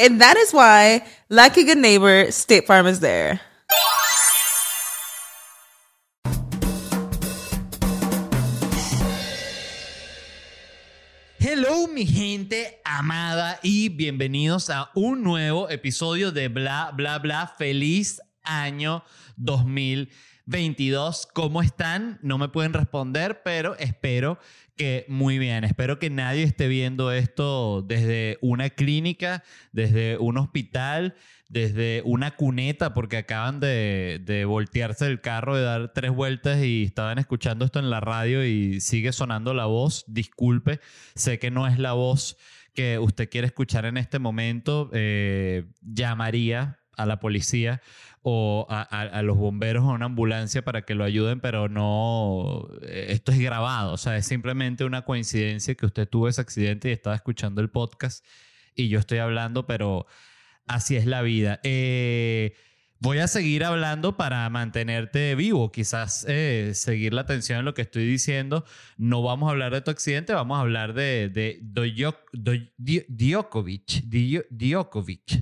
And that is why, like a good neighbor, State Farm is there. Hello mi gente amada y bienvenidos a un nuevo episodio de Bla Bla Bla. Feliz año 2022. ¿Cómo están? No me pueden responder, pero espero muy bien. Espero que nadie esté viendo esto desde una clínica, desde un hospital, desde una cuneta, porque acaban de, de voltearse el carro, de dar tres vueltas y estaban escuchando esto en la radio y sigue sonando la voz. Disculpe, sé que no es la voz que usted quiere escuchar en este momento. Eh, llamaría a la policía o a, los bomberos o a una ambulancia para que lo ayuden, pero no, eh, esto es grabado, o sea, es simplemente una coincidencia que usted tuvo ese accidente y estaba escuchando el podcast y yo estoy hablando, pero así es la vida. Eh, voy a seguir hablando para mantenerte vivo, quizás eh, seguir la atención en lo que estoy diciendo. No vamos a hablar de tu accidente, vamos a hablar de, de Djokovic.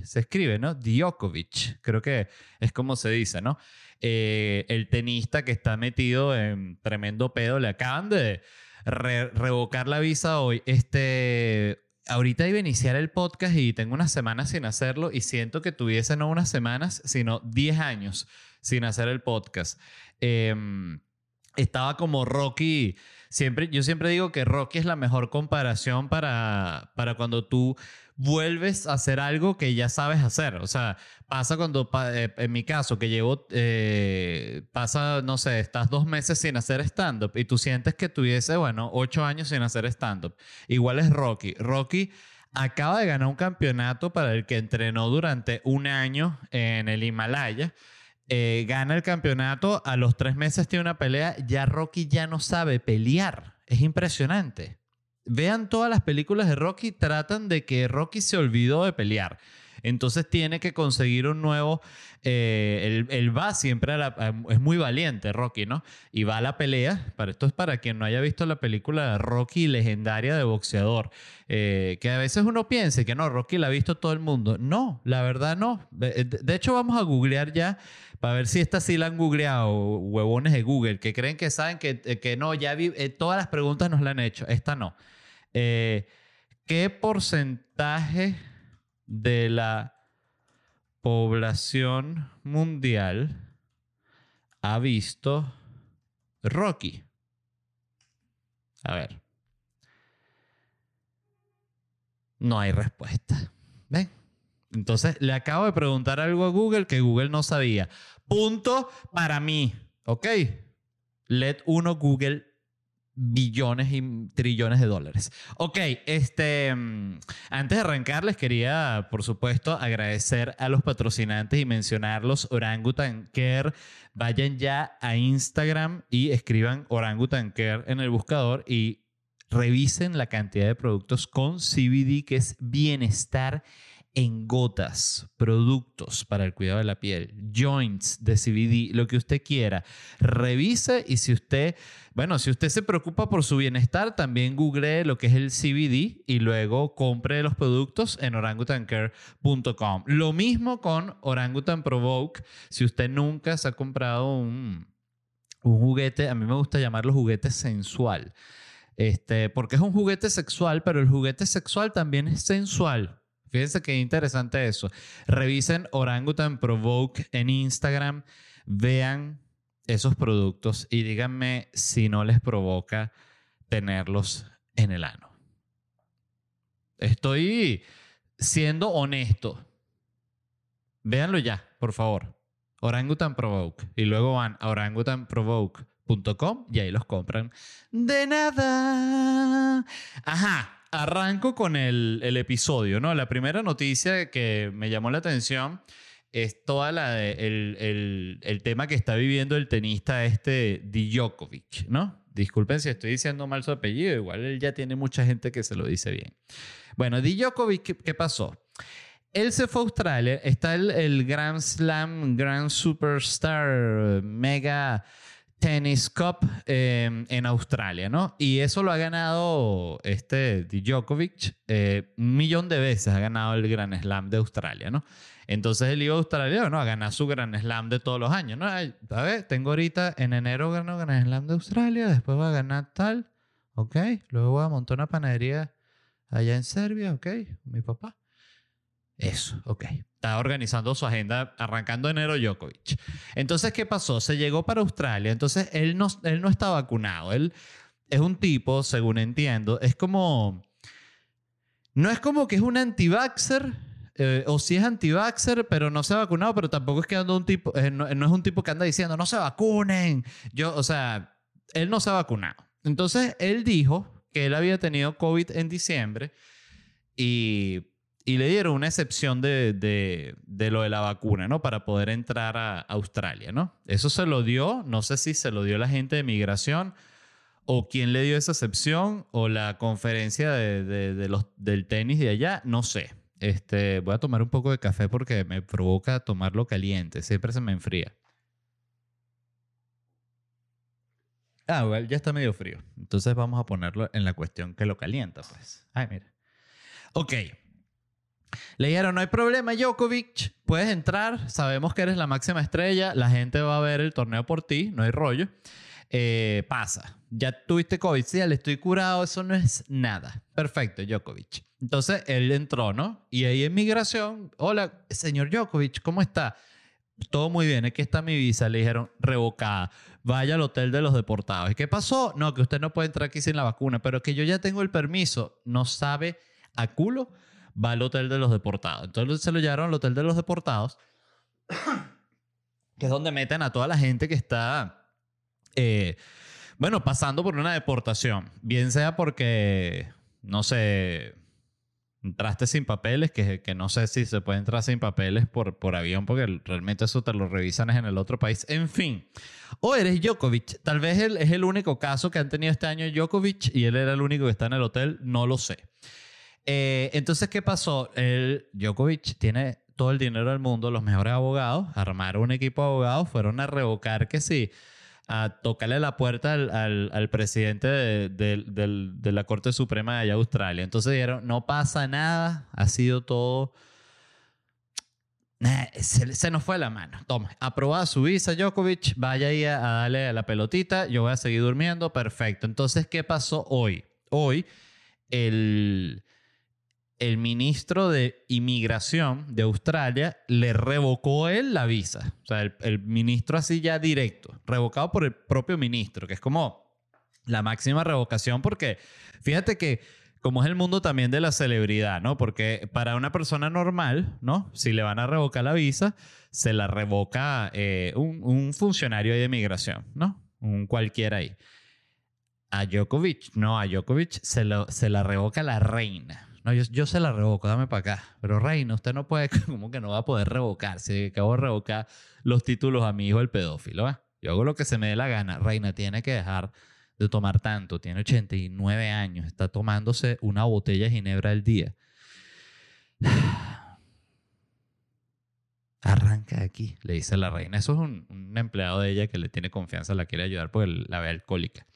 Se escribe, ¿no? Djokovic, creo que es como se dice, ¿no? Eh, el tenista que está metido en tremendo pedo, le acaban de re- revocar la visa hoy. Este, ahorita iba a iniciar el podcast y tengo unas semanas sin hacerlo y siento que tuviese no unas semanas, sino 10 años sin hacer el podcast. Em, estaba como Rocky. Siempre, yo siempre digo que Rocky es la mejor comparación para, para cuando tú vuelves a hacer algo que ya sabes hacer. O sea, pasa cuando, eh, en mi caso, que llevo, eh, pasa, no sé, estás dos meses sin hacer stand-up y tú sientes que tuviese, bueno, ocho años sin hacer stand-up. Igual es Rocky. Rocky acaba de ganar un campeonato para el que entrenó durante un año en el Himalaya. Eh, gana el campeonato, a los tres meses tiene una pelea, ya Rocky ya no sabe pelear. Es impresionante. Vean todas las películas de Rocky, tratan de que Rocky se olvidó de pelear. Entonces tiene que conseguir un nuevo... eh, él, va siempre a la... es muy valiente Rocky, ¿no? Y va a la pelea. Para esto es para quien no haya visto la película de Rocky legendaria de boxeador. eh, que a veces uno piense que no, Rocky la ha visto todo el mundo. No, la verdad no. De, de hecho vamos a googlear ya para ver si esta sí la han googleado, huevones de Google, que creen que saben que, eh, que no, ya vi, eh, todas las preguntas nos la han hecho. Esta no. Eh, ¿Qué porcentaje de la población mundial ha visto Rocky? A ver. No hay respuesta. ¿Ven? Entonces le acabo de preguntar algo a Google que Google no sabía. Punto para mí. ¿Ok? Let uno Google billones y trillones de dólares. Ok, este, mm, antes de arrancar les quería, por supuesto, agradecer a los patrocinantes y mencionarlos. Orangutan Care, vayan ya a Instagram y escriban Orangutan Care en el buscador y revisen la cantidad de productos con CBD que es bienestar en gotas, productos para el cuidado de la piel, joints de CBD, lo que usted quiera. Revise y si usted, bueno, si usted se preocupa por su bienestar, también google lo que es el CBD y luego compre los productos en orangutancare.com. Lo mismo con Orangutan Provoke. Si usted nunca se ha comprado un, un juguete, a mí me gusta llamarlo juguete sensual. Este, porque es un juguete sexual, pero el juguete sexual también es sensual. Fíjense qué interesante eso. Revisen Orangutan Provoke en Instagram, vean esos productos y díganme si no les provoca tenerlos en el ano. Estoy siendo honesto. Véanlo ya, por favor. Orangutan Provoke. Y luego van a orangutanprovoke.com y ahí los compran. De nada. Ajá arranco con el, episodio, ¿no? La primera noticia que me llamó la atención es toda la de, el, el, tema que está viviendo el tenista este Djokovic, ¿no? Disculpen si estoy diciendo mal su apellido, igual ya tiene mucha gente que se lo dice bien. Bueno, Djokovic, ¿qué, pasó? Él se fue a Australia, está el, el Grand Slam, Grand Superstar, Mega Tennis Cup em, en Australia, ¿no? Y eso lo ha ganado este Djokovic eh, un millón de veces, ha ganado el Grand Slam de Australia, ¿no? Entonces el iba australiano, ¿no? A ganar su Grand Slam de todos los años, ¿no? a ver, tengo ahorita, en enero ganó Grand Slam de Australia, después va a ganar tal, ¿ok? Luego voy a montar una panadería allá en Serbia, ¿ok? Mi papá. Eso, ok. Está organizando su agenda arrancando enero Djokovic. Entonces, ¿qué pasó? Se llegó para Australia. Entonces, él no, él no está vacunado. Él es un tipo, según entiendo, es como... No es como que es un anti-vaxxer, eh, o si es anti-vaxxer, pero no se ha vacunado, pero tampoco es que anda un tipo, eh, no, no, es un tipo que anda diciendo, no se vacunen. Yo, o sea, él no se ha vacunado. Entonces, él dijo que él había tenido COVID en diciembre y y le dieron una excepción de, de, lo de la vacuna, ¿no? Para poder entrar a Australia, ¿no? Eso se lo dio, no sé si se lo dio la gente de migración o quién le dio esa excepción o la conferencia de, los, del tenis de allá, no sé. Este, voy a tomar un poco de café porque me provoca tomarlo caliente, siempre se me enfría. Ah, bueno, ya está medio frío. Entonces vamos a ponerlo en la cuestión que lo calienta, pues. Ay, mira. Ok. Le dijeron, no hay problema, Djokovic, puedes entrar, sabemos que eres la máxima estrella, la gente va a ver el torneo por ti, no hay rollo. Eh, pasa, ya tuviste COVID, sí, le estoy curado, eso no es nada. Perfecto, Djokovic. Entonces él entró, ¿no? Y ahí en migración, hola, señor Djokovic, ¿cómo está? Todo muy bien, aquí está mi visa. Le dijeron, revocada. Vaya al hotel de los deportados. ¿Y qué pasó? No, que usted no puede entrar aquí sin la vacuna, pero que yo ya tengo el permiso. No sabe a culo va al hotel de los deportados. Entonces se lo llevaron al hotel de los deportados, que es donde meten a toda la gente que está, eh, bueno, pasando por una deportación. Bien sea porque, no sé, entraste sin papeles, que, no sé si se puede entrar sin papeles por, por avión, porque realmente eso te lo revisan en el otro país. En fin, o eres Djokovic. Tal vez él es el único caso que han tenido este año Djokovic y él era el único que está en el hotel, no lo sé. Eh, entonces, ¿qué pasó? El Djokovic tiene todo el dinero del mundo, los mejores abogados, armaron un equipo de abogados, fueron a revocar que sí, a tocarle la puerta al, presidente de, la Corte Suprema de allá Australia. Entonces dijeron, no pasa nada, ha sido todo... se, nos fue la mano. Toma, aprobada su visa, Djokovic, vaya ahí a, a darle a la pelotita, yo voy a seguir durmiendo, perfecto. Entonces, ¿qué pasó hoy? Hoy, el el ministro de Inmigración de Australia le revocó él la visa. O sea, el, ministro así ya directo, revocado por el propio ministro, que es como la máxima revocación porque fíjate que como es el mundo también de la celebridad, ¿no? Porque para una persona normal, ¿no? Si le van a revocar la visa, se la revoca eh, un, funcionario de inmigración, ¿no? Un cualquiera ahí. A Djokovic, no, a Djokovic se, se la revoca la reina. No, yo, se la revoco, dame para acá. Pero Reina, usted no puede, como que no va a poder revocarse. Acabo de revocar los títulos a mi hijo el pedófilo. ¿eh? Yo hago lo que se me dé la gana. Reina tiene que dejar de tomar tanto. Tiene 89 años. Está tomándose una botella de ginebra al día. Arranca de aquí, le dice la reina. Eso es un, un empleado de ella que le tiene confianza, la quiere ayudar porque la ve alcohólica.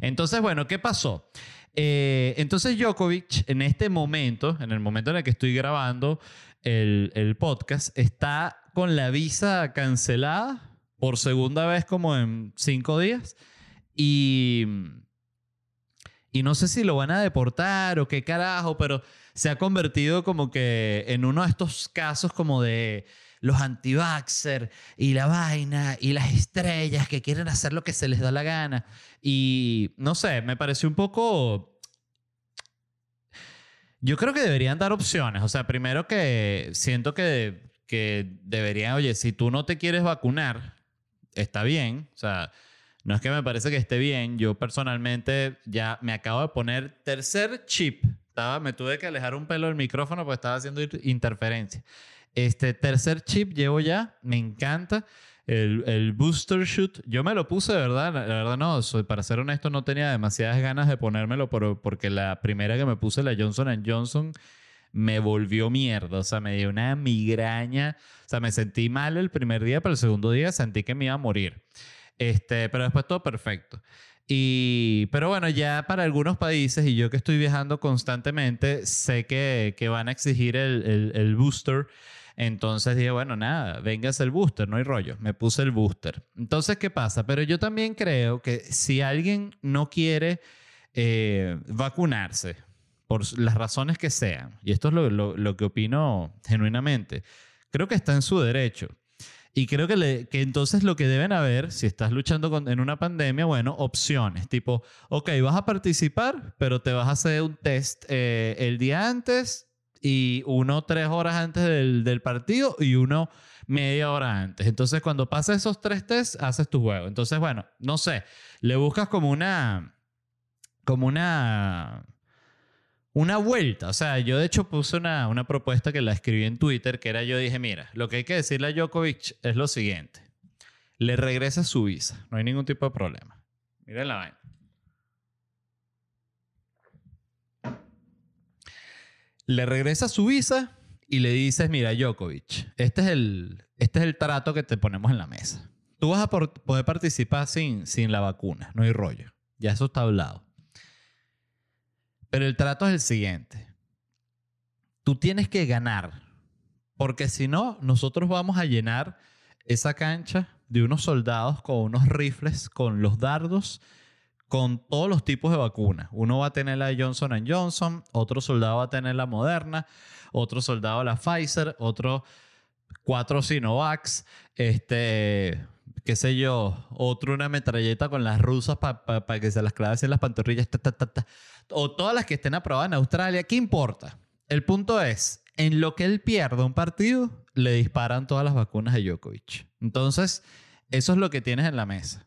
Entonces, bueno, ¿qué pasó? Eh, entonces Djokovic, en este momento, en el momento en el que estoy grabando el, el podcast, está con la visa cancelada por segunda vez como en cinco días. Y, y no sé si lo van a deportar o qué carajo, pero se ha convertido como que en uno de estos casos como de los anti y la vaina y las estrellas que quieren hacer lo que se les da la gana. Y no sé, me pareció un poco... Yo creo que deberían dar opciones. O sea, primero que siento que, que deberían, oye, si tú no te quieres vacunar, está bien. O sea, no es que me parece que esté bien. Yo personalmente ya me acabo de poner tercer chip. Estaba, me tuve que alejar un pelo del micrófono porque estaba haciendo interferencia. Este tercer chip llevo ya, me encanta. El, el, booster shoot, yo me lo puse, de verdad, la, verdad no, soy, para ser honesto, no tenía demasiadas ganas de ponérmelo porque la primera que me puse, la Johnson Johnson, me volvió mierda, o sea, me dio una migraña, o sea, me sentí mal el primer día, pero el segundo día sentí que me iba a morir. Este, pero después todo perfecto. Y, pero bueno, ya para algunos países, y yo que estoy viajando constantemente, sé que, que van a exigir el, el, el booster. Entonces dije, bueno, nada, vengas el booster, no hay rollo. Me puse el booster. Entonces, ¿qué pasa? Pero yo también creo que si alguien no quiere eh, vacunarse, por las razones que sean, y esto es lo, que opino genuinamente, creo que está en su derecho. Y creo que entonces lo que deben haber, si estás luchando con, en una pandemia, bueno, opciones, tipo, ok, vas a participar, pero te vas a hacer un test eh, el día antes, y uno tres horas antes del, del, partido y uno media hora antes. Entonces, cuando pasas esos tres tests, haces tu juego. Entonces, bueno, no sé, le buscas como una, como una, una vuelta. O sea, yo de hecho puse una, una propuesta que la escribí en Twitter, que era yo dije, mira, lo que hay que decirle a Djokovic es lo siguiente. Le regresa su visa, no hay ningún tipo de problema. Miren la vaina. Le regresa su visa y le dices, mira, Djokovic, este es el, este es el trato que te ponemos en la mesa. Tú vas a poder participar sin, sin la vacuna, no hay rollo. Ya eso está hablado. Pero el trato es el siguiente. Tú tienes que ganar, porque si no, nosotros vamos a llenar esa cancha de unos soldados con unos rifles, con los dardos con todos los tipos de vacunas. Uno va a tener la Johnson Johnson, otro soldado va a tener la Moderna, otro soldado la Pfizer, otro cuatro Sinovacs, este, qué sé yo, otro una metralleta con las rusas para que se las clave en las pantorrillas, o todas las que estén aprobadas en Australia, ¿qué importa? El punto es, en lo que él pierda un partido, le disparan todas las vacunas a Djokovic. Entonces, eso es lo que tienes en la mesa.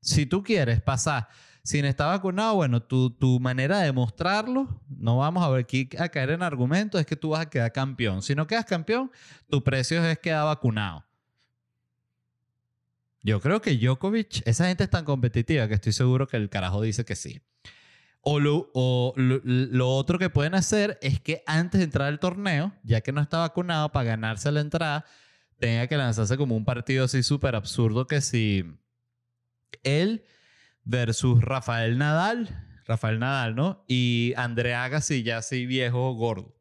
Si tú quieres pasar sin estar vacunado, bueno, tu, tu manera de demostrarlo, no vamos a ver aquí a caer en argumentos, es que tú vas a quedar campeón. Si no quedas campeón, tu precio es quedar vacunado. Yo creo que Djokovic, esa gente es tan competitiva que estoy seguro que el carajo dice que sí. O, lo, o lo, lo, otro que pueden hacer es que antes de entrar al torneo, ya que no está vacunado, para ganarse la entrada, tenga que lanzarse como un partido así súper absurdo que si él versus Rafael Nadal, Rafael Nadal, ¿no? Y André Agassi, ya así viejo, gordo.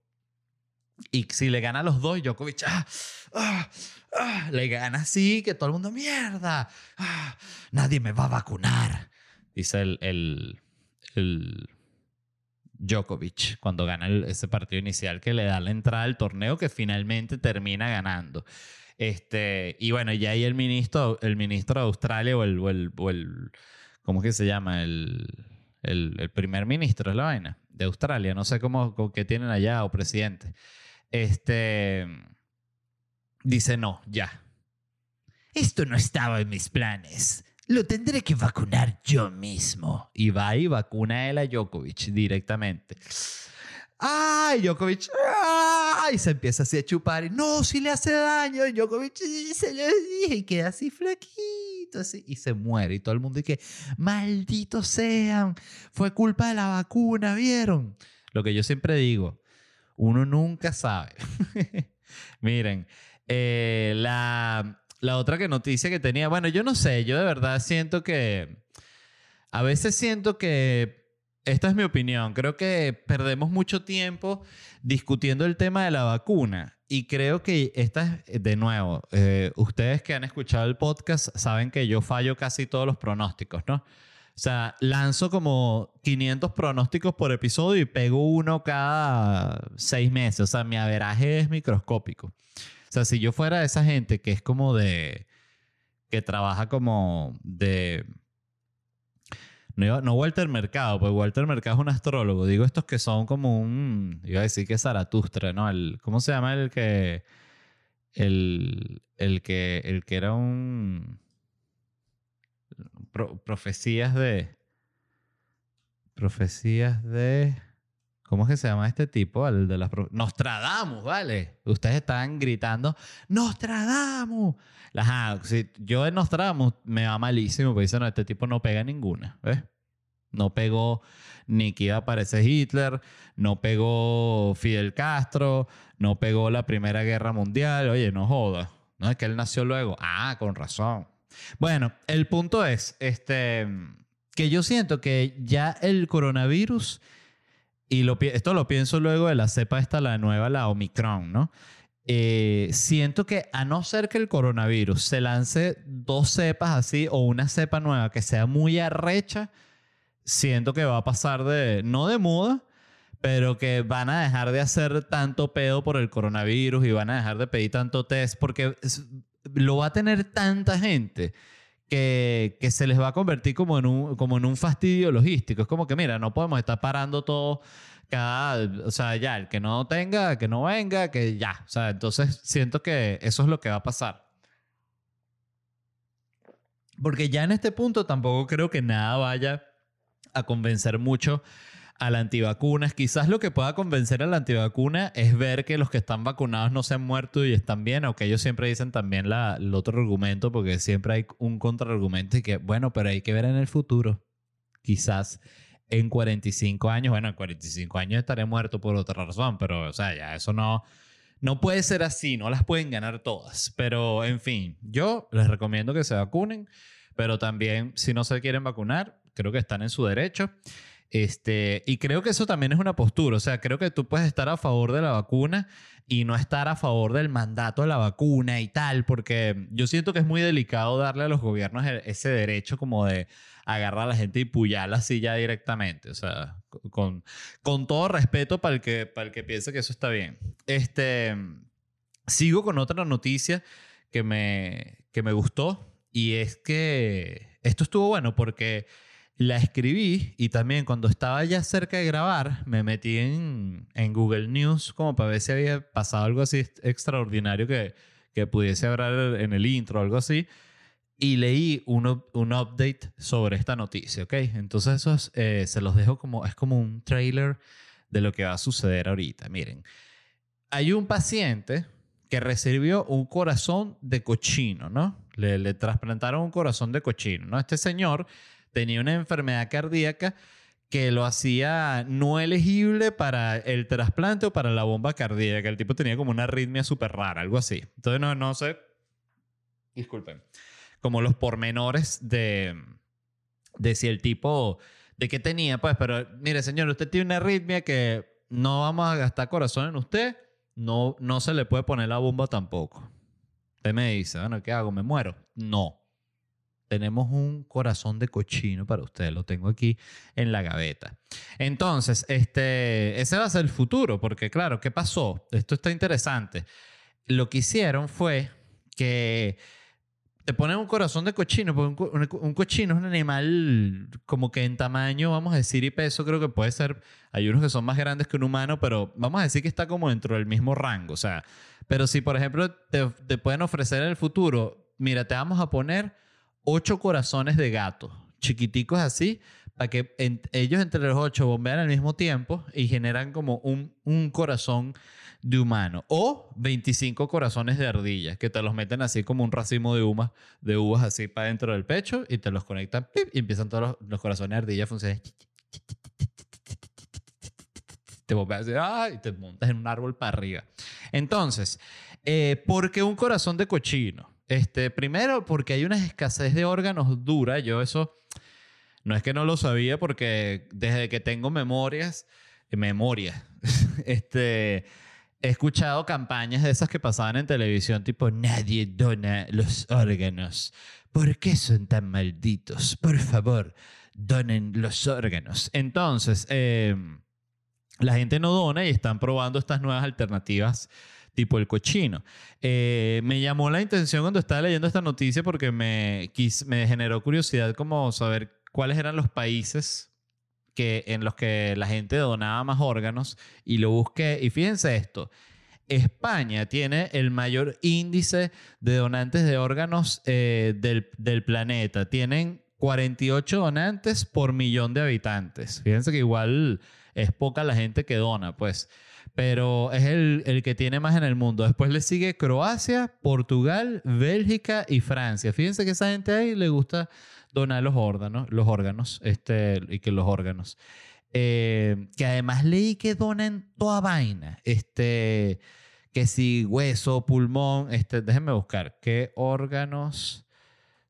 Y si le gana los dos, Djokovic, ah, ah, ah, le gana así, que todo el mundo, mierda, ah, nadie me va a vacunar. Dice el, el, el Djokovic cuando gana ese partido inicial que le da la entrada al torneo que finalmente termina ganando. Este, y bueno, ya ahí el ministro, el ministro de Australia o el, o el ¿cómo es que se llama? El, el, primer ministro es la vaina de Australia, no sé cómo, cómo tienen allá o presidente. Este dice no, ya. Esto no estaba en mis planes. Lo tendré que vacunar yo mismo. Y va y vacuna a él a Djokovic directamente. ¡Ay, Djokovic! ¡Ay! Se empieza así a chupar. Y, no, si le hace daño. Djokovic se le dije y queda así flaquito. Y se muere. Y todo el mundo dice, malditos sean. Fue culpa de la vacuna, ¿vieron? Lo que yo siempre digo, uno nunca sabe. Miren, Eh, la, la otra que noticia que tenía, bueno, yo no sé, yo de verdad siento que, a veces siento que, esta es mi opinión, creo que perdemos mucho tiempo discutiendo el tema de la vacuna. Y creo que esta es, de nuevo, eh, ustedes que han escuchado el podcast saben que yo fallo casi todos los pronósticos, ¿no? O sea, lanzo como 500 pronósticos por episodio y pego uno cada seis meses. O sea, mi averaje es microscópico. O sea, si yo fuera esa gente que es como de... que trabaja como de... No, no Walter Mercado, pues Walter Mercado es un astrólogo. Digo estos que son como un... Iba a decir que Zaratustra, ¿no? El, ¿Cómo se llama el que... El, el que, el que era un... profecías de... Profecías de... ¿Cómo es que se llama este tipo? El de las Nostradamus, ¿vale? Ustedes están gritando, ¡Nostradamus! Ajá, si yo en Nostradamus me va malísimo, porque dicen, no, este tipo no pega ninguna, ¿ves? No pegó ni que iba a aparecer Hitler, no pegó Fidel Castro, no pegó la Primera Guerra Mundial. Oye, no joda. No es que él nació luego. Ah, con razón. Bueno, el punto es este, que yo siento que ya el coronavirus y lo, esto lo pienso luego de la cepa esta, la nueva, la Omicron, ¿no? Eh, siento que a no ser que el coronavirus se lance dos cepas así o una cepa nueva que sea muy arrecha, siento que va a pasar de, no de moda, pero que van a dejar de hacer tanto pedo por el coronavirus y van a dejar de pedir tanto test porque lo va a tener tanta gente que, que, se les va a convertir como en, un, como en un fastidio logístico. Es como que, mira, no podemos estar parando todo cada, o sea, ya, el que no tenga, que no venga, que ya. O sea, entonces siento que eso es lo que va a pasar. Porque ya en este punto tampoco creo que nada vaya a convencer mucho a la antivacunas. Quizás lo que pueda convencer a la antivacuna es ver que los que están vacunados no se han muerto y están bien, aunque ellos siempre dicen también la, el otro argumento, porque siempre hay un contraargumento y que, bueno, pero hay que ver en el futuro. Quizás en 45 años, bueno, en 45 años estaré muerto por otra razón, pero, o sea, ya eso no... No puede ser así, no las pueden ganar todas. Pero, en fin, yo les recomiendo que se vacunen, pero también si no se quieren vacunar, creo que están en su derecho. Este, y creo que eso también es una postura. O sea, creo que tú puedes estar a favor de la vacuna y no estar a favor del mandato de la vacuna y tal, porque yo siento que es muy delicado darle a los gobiernos e, ese derecho como de agarrar a la gente y puyarla así ya directamente. O sea, con, con todo respeto para el, que, para el que piense que eso está bien. Este, sigo con otra noticia que me, que me gustó y es que esto estuvo bueno porque la escribí y también cuando estaba ya cerca de grabar me metí en, en Google News como para ver si había pasado algo así extraordinario que, que pudiese hablar en el intro o algo así. Y leí un, un update sobre esta noticia, ¿ok? Entonces eso eh, se los dejo como, es como un trailer de lo que va a suceder ahorita. Miren, hay un paciente que recibió un corazón de cochino, ¿no? Le, le trasplantaron un corazón de cochino, ¿no? Este señor tenía una enfermedad cardíaca que lo hacía no elegible para el trasplante o para la bomba cardíaca. El tipo tenía como una arritmia súper rara, algo así. Entonces no, no sé, disculpen, como los pormenores de, de si el tipo, de qué tenía, pues, pero mire señor, usted tiene una arritmia que no vamos a gastar corazón en usted, no, no se le puede poner la bomba tampoco. Usted me dice, bueno, ¿qué hago? ¿Me muero? No tenemos un corazón de cochino para usted, lo tengo aquí en la gaveta. Entonces, este, ese va a ser el futuro, porque claro, ¿qué pasó? Esto está interesante. Lo que hicieron fue que te ponen un corazón de cochino, porque un, cochino es un animal como que en tamaño, vamos a decir, y peso, creo que puede ser, hay unos que son más grandes que un humano, pero vamos a decir que está como dentro del mismo rango, o sea, pero si por ejemplo te, te pueden ofrecer en el futuro, mira, te vamos a poner ocho corazones de gato, chiquiticos así, para que ellos entre los ocho bombean al mismo tiempo y generan como un, corazón de humano. O 25 corazones de ardilla, que te los meten así como un racimo de, uvas, de uvas así para dentro del pecho y te los conectan y empiezan todos los, corazones de ardilla a funcionar. te ¡ay! Y te montas en un árbol para arriba. Entonces, eh, ¿por qué un corazón de cochino? Este, primero, porque hay una escasez de órganos dura. Yo eso no es que no lo sabía, porque desde que tengo memorias, eh, memoria, este, he escuchado campañas de esas que pasaban en televisión, tipo, nadie dona los órganos. ¿Por qué son tan malditos? Por favor, donen los órganos. Entonces, eh, la gente no dona y están probando estas nuevas alternativas tipo el cochino. Eh, me llamó la intención cuando estaba leyendo esta noticia porque me, me generó curiosidad como saber cuáles eran los países que, en los que la gente donaba más órganos y lo busqué. Y fíjense esto. España tiene el mayor índice de donantes de órganos eh, del, del planeta. Tienen 48 donantes por millón de habitantes. Fíjense que igual es poca la gente que dona, pues. Pero es el, el, que tiene más en el mundo. Después le sigue Croacia, Portugal, Bélgica y Francia. Fíjense que esa gente ahí le gusta donar los órganos, los órganos, este, y que los órganos. Eh, que además leí que donan toda vaina. Este, que si hueso, pulmón, este, déjenme buscar. ¿Qué órganos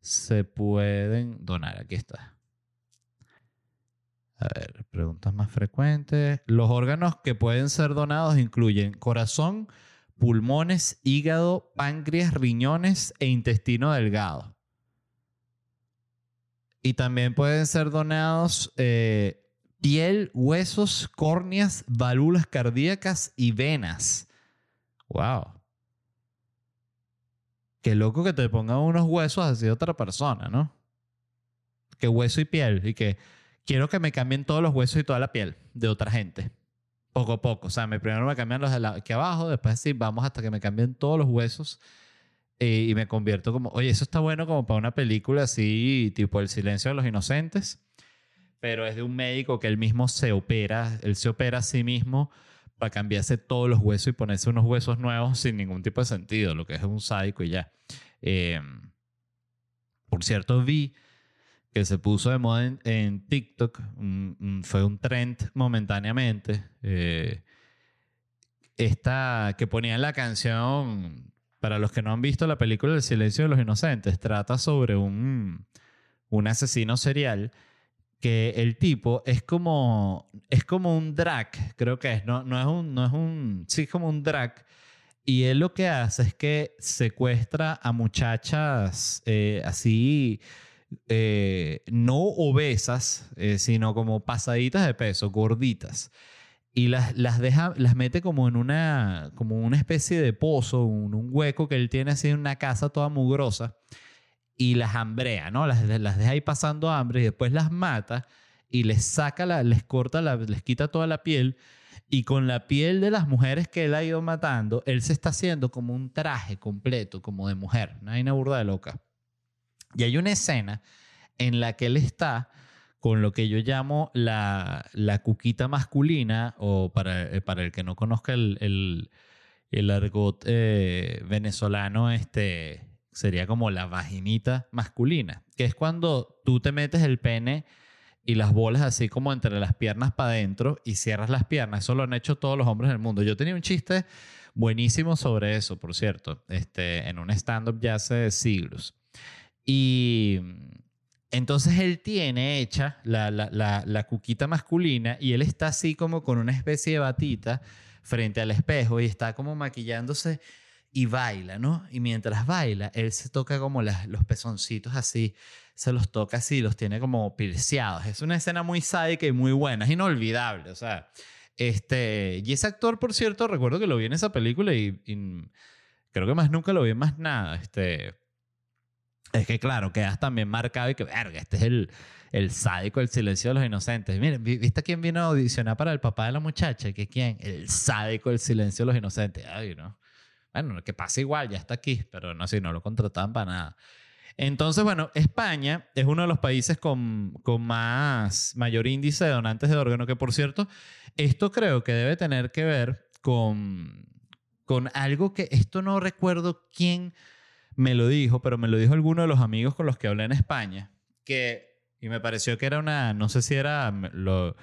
se pueden donar? Aquí está. A ver, preguntas más frecuentes. Los órganos que pueden ser donados incluyen corazón, pulmones, hígado, páncreas, riñones e intestino delgado. Y también pueden ser donados eh, piel, huesos, córneas, válvulas cardíacas y venas. ¡Wow! Qué loco que te pongan unos huesos así de otra persona, ¿no? Que hueso y piel. Y que quiero que me cambien todos los huesos y toda la piel de otra gente. Poco a poco. O sea, primero me cambian los de aquí abajo, después sí, vamos hasta que me cambien todos los huesos eh, y me convierto como, oye, eso está bueno como para una película así, tipo El silencio de los inocentes, pero es de un médico que él mismo se opera, él se opera a sí mismo para cambiarse todos los huesos y ponerse unos huesos nuevos sin ningún tipo de sentido, lo que es un sádico y ya. Em, por cierto, vi que se puso de moda en, TikTok, fue un trend momentáneamente. Eh, esta que ponían la canción para los que no han visto la película El silencio de los inocentes, trata sobre un, un asesino serial que el tipo es como, es como un drag, creo que es, no, no es un, no es un, sí, es como un drag. Y él lo que hace es que secuestra a muchachas eh, así, eh, no obesas, eh, sino como pasaditas de peso, gorditas y las, las, deja, las mete como en una, como una especie de pozo, un, hueco que él tiene así en una casa toda mugrosa y las hambrea, ¿no? Las, las deja ahí pasando hambre y después las mata y les saca, la, les corta, la, les quita toda la piel y con la piel de las mujeres que él ha ido matando, él se está haciendo como un traje completo, como de mujer, una burda de loca. Y hay una escena en la que él está con lo que yo llamo la, la cuquita masculina, o para, eh, para el que no conozca el, el, el argot eh, venezolano, este, sería como la vaginita masculina, que es cuando tú te metes el pene y las bolas así como entre las piernas para adentro y cierras las piernas. Eso lo han hecho todos los hombres del mundo. Yo tenía un chiste buenísimo sobre eso, por cierto, este, en un stand-up ya hace siglos. Y entonces él tiene hecha la, la, la, cuquita masculina y él está así como con una especie de batita frente al espejo y está como maquillándose y baila, ¿no? Y mientras baila, él se toca como los pezoncitos así, se los toca así, los tiene como pirciados. Es una escena muy sádica y muy buena, es inolvidable, o sea. Este, y ese actor, por cierto, recuerdo que lo vi en esa película y, y creo que más nunca lo vi en más nada. Este, es que claro, quedas también marcado y que, verga, este es el, el sádico del silencio de los inocentes. Miren, ¿viste quién vino a audicionar para el papá de la muchacha? ¿Que quién? El sádico del silencio de los inocentes. Ay, ¿no? Bueno, que pasa igual, ya está aquí, pero no, si no lo contrataban para nada. Entonces, bueno, España es uno de los países con, con más mayor índice de donantes de órganos, que por cierto, esto creo que debe tener que ver con, con algo que esto no recuerdo quién me lo dijo, pero me lo dijo alguno de los amigos con los que hablé en España, que, y me pareció que era una, no sé si era, lo,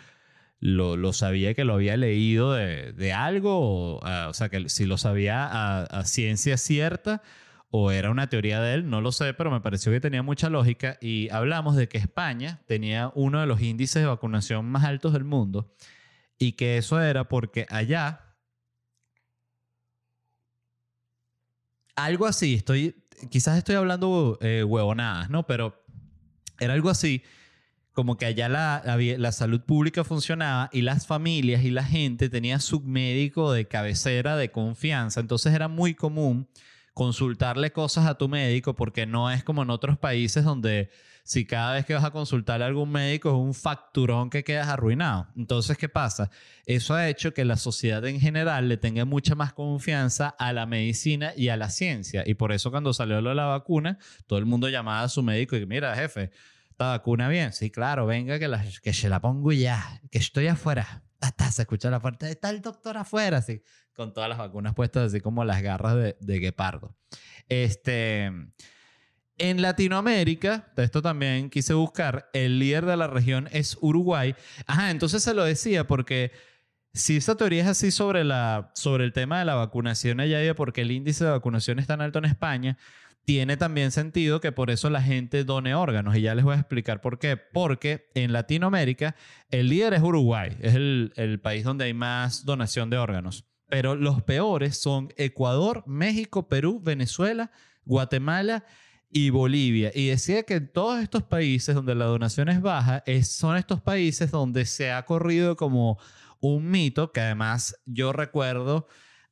lo, lo sabía que lo había leído de, de algo, o, ah, o sea, que si lo sabía a, a ciencia cierta o era una teoría de él, no lo sé, pero me pareció que tenía mucha lógica. Y hablamos de que España tenía uno de los índices de vacunación más altos del mundo y que eso era porque allá algo así, estoy quizás estoy hablando eh, huevonadas, ¿no? Pero era algo así como que allá la, la, salud pública funcionaba y las familias y la gente tenía su médico de cabecera de confianza. Entonces era muy común consultarle cosas a tu médico porque no es como en otros países donde si cada vez que vas a consultarle a algún médico es un facturón que quedas arruinado. Entonces, ¿qué pasa? Eso ha hecho que la sociedad en general le tenga mucha más confianza a la medicina y a la ciencia. Y por eso cuando salió la vacuna, todo el mundo llamaba a su médico y mira, jefe, ¿esta vacuna bien? Sí, claro, venga que, se la pongo ya, que estoy afuera. Hasta se escucha la parte, está el doctor afuera, así con todas las vacunas puestas, así como las garras de, de guepardo. Este, en Latinoamérica, esto también quise buscar, el líder de la región es Uruguay. Ajá, entonces se lo decía porque si esa teoría es así sobre, la, sobre el tema de la vacunación allá y de por qué el índice de vacunación es tan alto en España, tiene también sentido que por eso la gente done órganos. Y ya les voy a explicar por qué. Porque en Latinoamérica el líder es Uruguay, es el, el país donde hay más donación de órganos. Pero los peores son Ecuador, México, Perú, Venezuela, Guatemala y Bolivia. Y decía que en todos estos países donde la donación es baja, es, son estos países donde se ha corrido como un mito, que además yo recuerdo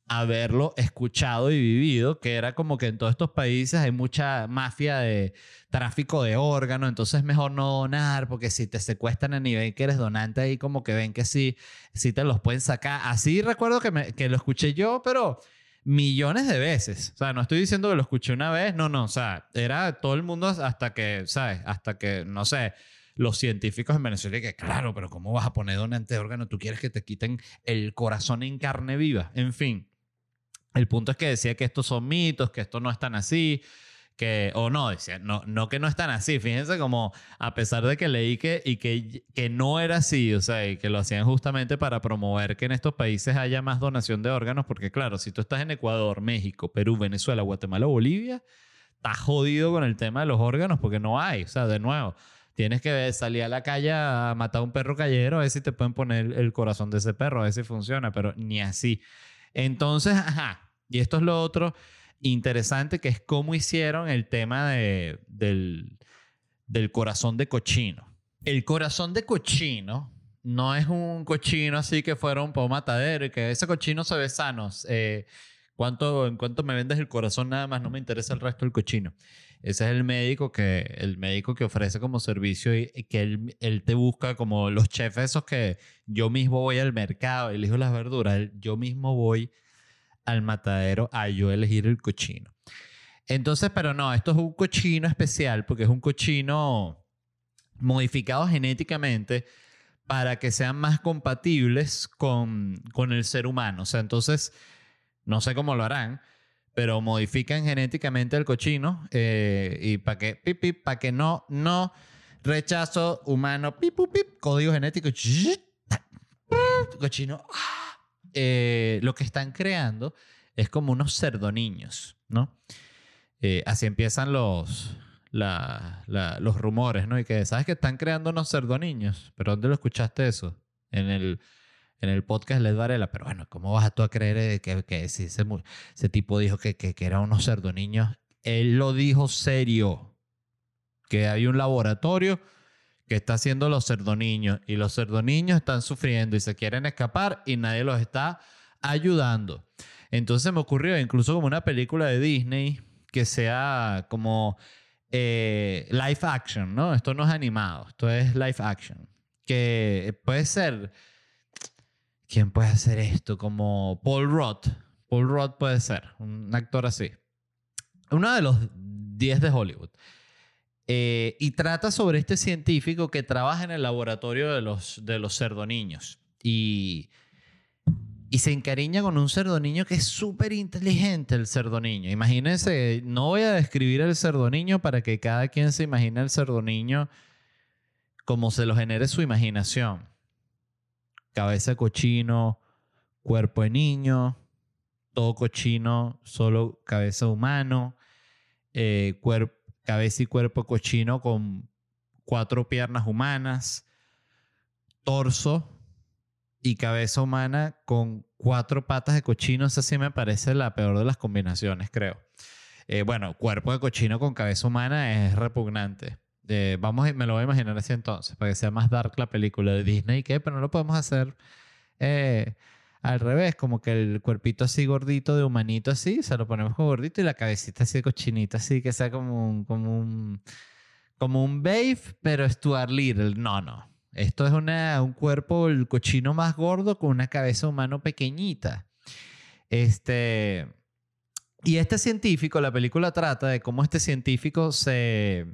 haberlo escuchado y vivido, que era como que en todos estos países hay mucha mafia de tráfico de órganos, entonces es mejor no donar, porque si te secuestran a nivel que eres donante ahí como que ven que sí, sí te los pueden sacar. Así recuerdo que, me, que lo escuché yo, pero millones de veces. O sea, no estoy diciendo que lo escuché una vez, no, no, o sea, era todo el mundo hasta que, ¿sabes? Hasta que, no sé, los científicos en Venezuela que, claro, pero ¿cómo vas a poner donante de órgano? Tú quieres que te quiten el corazón en carne viva. En fin, el punto es que decía que estos son mitos, que esto no es tan así, que, o no, decía, no, no que no es tan así. Fíjense como, a pesar de que leí que, y que, que no era así, o sea, y que lo hacían justamente para promover que en estos países haya más donación de órganos, porque claro, si tú estás en Ecuador, México, Perú, Venezuela, Guatemala Bolivia, estás jodido con el tema de los órganos porque no hay, o sea, de nuevo. Tienes que salir a la calle a matar a un perro callero, a ver si te pueden poner el corazón de ese perro, a ver si funciona, pero ni así. Entonces, ajá, y esto es lo otro interesante, que es cómo hicieron el tema de, del, del corazón de cochino. El corazón de cochino no es un cochino así que fuera un matadero y que ese cochino se ve sano. Eh, ¿cuánto, ¿En cuánto me vendes el corazón nada más? No me interesa el resto del cochino. Ese es el médico que, el médico que ofrece como servicio y, que él, él, te busca como los chefs esos que yo mismo voy al mercado, elijo las verduras, yo mismo voy al matadero a yo elegir el cochino. Entonces, pero no, esto es un cochino especial porque es un cochino modificado genéticamente para que sean más compatibles con, con el ser humano. O sea, entonces, no sé cómo lo harán, pero modifican genéticamente el cochino eh, y para que, pip, para que no, no rechazo humano, pip, pip, código genético, cochino. ¡ah! Eh, lo que están creando es como unos cerdoniños, ¿no? Eh, así empiezan los, los rumores, ¿no? Y que, ¿sabes que están creando unos cerdoniños? ¿Pero dónde lo escuchaste eso? En el, en el podcast Les Varela. Pero bueno, ¿cómo vas tú a creer eh, que, que ese, ese, tipo dijo que, que, que eran unos cerdoniños? Él lo dijo serio. Que hay un laboratorio que está haciendo los cerdoniños y los cerdoniños están sufriendo y se quieren escapar y nadie los está ayudando. Entonces me ocurrió incluso como una película de Disney que sea como eh, live action, ¿no? Esto no es animado, esto es live action. Que puede ser... ¿Quién puede hacer esto? Como Paul Roth. Paul Roth puede ser, un actor así. Uno de los 10 de Hollywood. Eh, y trata sobre este científico que trabaja en el laboratorio de los, de los cerdoniños. Y, y se encariña con un cerdoniño que es súper inteligente, el cerdoniño. Imagínense, no voy a describir el cerdoniño para que cada quien se imagine el cerdoniño como se lo genere su imaginación. cabeza cochino, cuerpo de niño, todo cochino, solo cabeza humano, eh, cabeza y cuerpo cochino con cuatro piernas humanas, torso y cabeza humana con cuatro patas de cochino. Esa sí me parece la peor de las combinaciones, creo. Eh, bueno, cuerpo de cochino con cabeza humana es repugnante. Eh, vamos, me lo voy a imaginar así entonces, para que sea más dark la película de Disney, ¿qué? Pero no lo podemos hacer eh, al revés, como que el cuerpito así gordito de humanito así, se lo ponemos como gordito y la cabecita así de cochinita, así que sea como un, como un, como un Babe, pero Stuart Little. No, no. Esto es una, un cuerpo, el cochino más gordo con una cabeza humano pequeñita. Este. Y este científico, la película trata de cómo este científico se,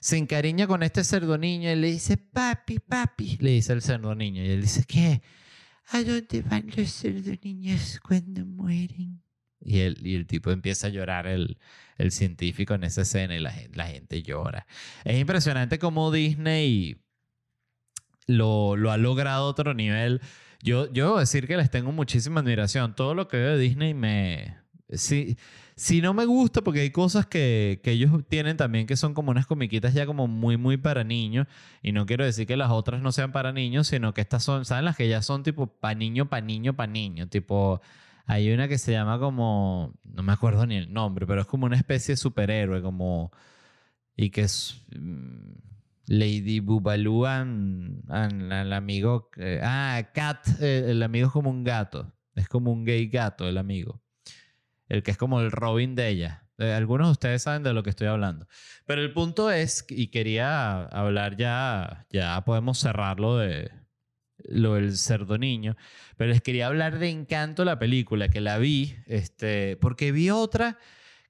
se encariña con este cerdo niño y le dice, papi, papi, le dice el cerdo niño. Y él dice, ¿qué? ¿A dónde van los cerdo niños cuando mueren? Y el, y el tipo empieza a llorar, el, el científico en esa escena, y la, la gente llora. Es impresionante cómo Disney lo, lo ha logrado a otro nivel. Yo, yo debo decir que les tengo muchísima admiración. Todo lo que veo de Disney me, Sí, sí no me gusta porque hay cosas que, que, ellos tienen también que son como unas comiquitas ya como muy, muy para niños. Y no quiero decir que las otras no sean para niños, sino que estas son, ¿saben? Las que ya son tipo pa niño, pa niño, pa niño. Tipo, hay una que se llama como, no me acuerdo ni el nombre, pero es como una especie de superhéroe, como, y que es... Mm, Lady Bubaloo and, amigo, eh, ah, Cat, eh, el amigo es como un gato, es como un gay gato el amigo el que es como el Robin de ella. Eh, algunos de ustedes saben de lo que estoy hablando. Pero el punto es, y quería hablar ya, ya podemos cerrarlo de lo del cerdo niño, pero les quería hablar de Encanto, la película, que la vi, este, porque vi otra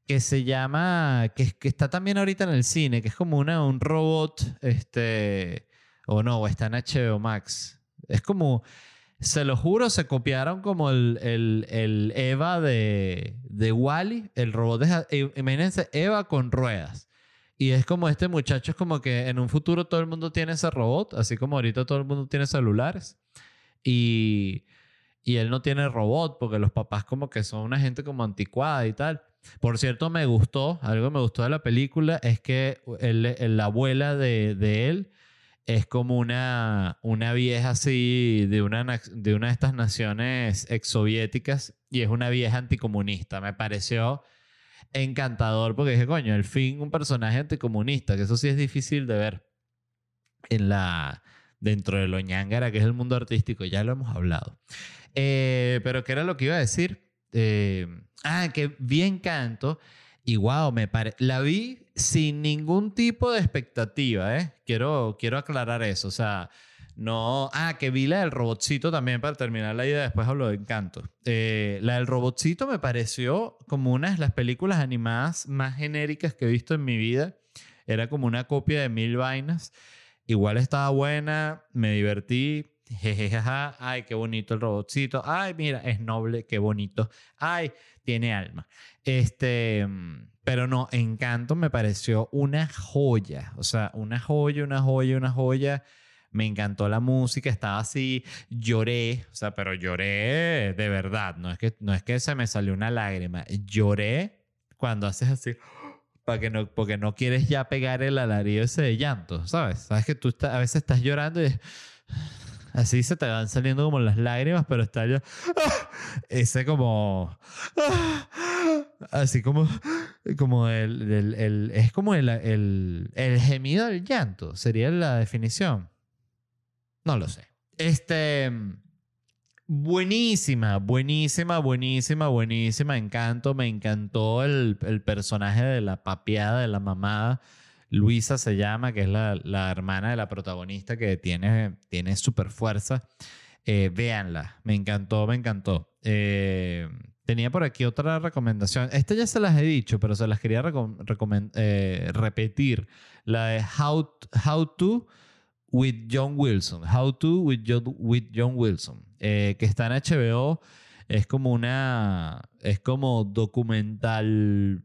que se llama, que, que está también ahorita en el cine, que es como una, un robot, este, o no, está en HBO Max. Es como, se lo juro, se copiaron como el, el, Eva de, de Wally, el robot de... Eh, imagínense, Eva con ruedas. Y es como este muchacho, es como que en un futuro todo el mundo tiene ese robot, así como ahorita todo el mundo tiene celulares. Y, y él no tiene robot porque los papás como que son una gente como anticuada y tal. Por cierto, me gustó, algo me gustó de la película es que la abuela de, de él es como una, una vieja así de una, de una de estas naciones exsoviéticas y es una vieja anticomunista. Me pareció encantador porque dije, coño, al fin un personaje anticomunista, que eso sí es difícil de ver en la, dentro de lo ñangara, que es el mundo artístico, ya lo hemos hablado. Eh, pero ¿qué era lo que iba a decir? Eh, ah, que vi Encanto y wow, me pare... la vi sin ningún tipo de expectativa, ¿eh? Quiero, quiero aclarar eso. O sea, no. Ah, que vi la del robotcito también para terminar la idea, después hablo de encanto. Eh, la del robotcito me pareció como una de las películas animadas más genéricas que he visto en mi vida. Era como una copia de mil vainas. Igual estaba buena, me divertí. Jejejaja, ay, qué bonito el robotcito. Ay, mira, es noble, qué bonito. Ay, tiene alma. Este, pero no, Encanto me pareció una joya. O sea, una joya, una joya, una joya. Me encantó la música, estaba así, lloré, o sea, pero lloré de verdad, no es que, no es que se me salió una lágrima, lloré cuando haces así, para que no, porque no quieres ya pegar el alarido ese de llanto, ¿sabes? Sabes que tú a veces estás llorando y Así se te van saliendo como las lágrimas, pero está yo. Ese como. Así como. Como el. el, es como el, el, el gemido del llanto. Sería la definición. No lo sé. Este. Buenísima, buenísima, buenísima, buenísima. Encanto, me encantó el, el personaje de la papeada, de la mamada Luisa se llama, que es la, hermana de la protagonista que tiene, tiene super fuerza. Eh, véanla, me encantó, me encantó. Eh, tenía por aquí otra recomendación. Esta ya se las he dicho, pero se las quería eh, repetir. La de How, How to with John Wilson. How to with John, with John Wilson. que está en HBO. Es como una. Es como documental